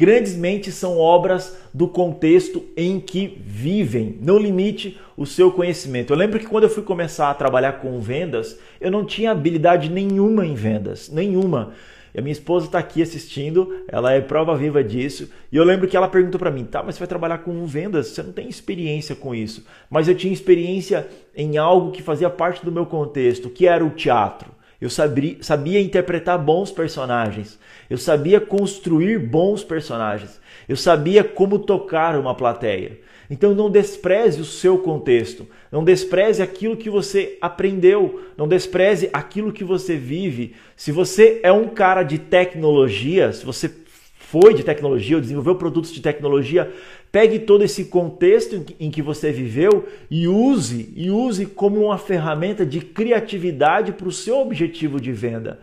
Grandes mentes são obras do contexto em que vivem. Não limite o seu conhecimento. Eu lembro que quando eu fui começar a trabalhar com vendas, eu não tinha habilidade nenhuma em vendas, nenhuma. E a minha esposa está aqui assistindo, ela é prova viva disso. E eu lembro que ela perguntou para mim: tá, mas você vai trabalhar com vendas? Você não tem experiência com isso. Mas eu tinha experiência em algo que fazia parte do meu contexto, que era o teatro. Eu sabia, sabia interpretar bons personagens. Eu sabia construir bons personagens. Eu sabia como tocar uma plateia. Então não despreze o seu contexto, não despreze aquilo que você aprendeu, não despreze aquilo que você vive. Se você é um cara de tecnologia, se você foi de tecnologia ou desenvolveu produtos de tecnologia, pegue todo esse contexto em que você viveu e use e use como uma ferramenta de criatividade para o seu objetivo de venda.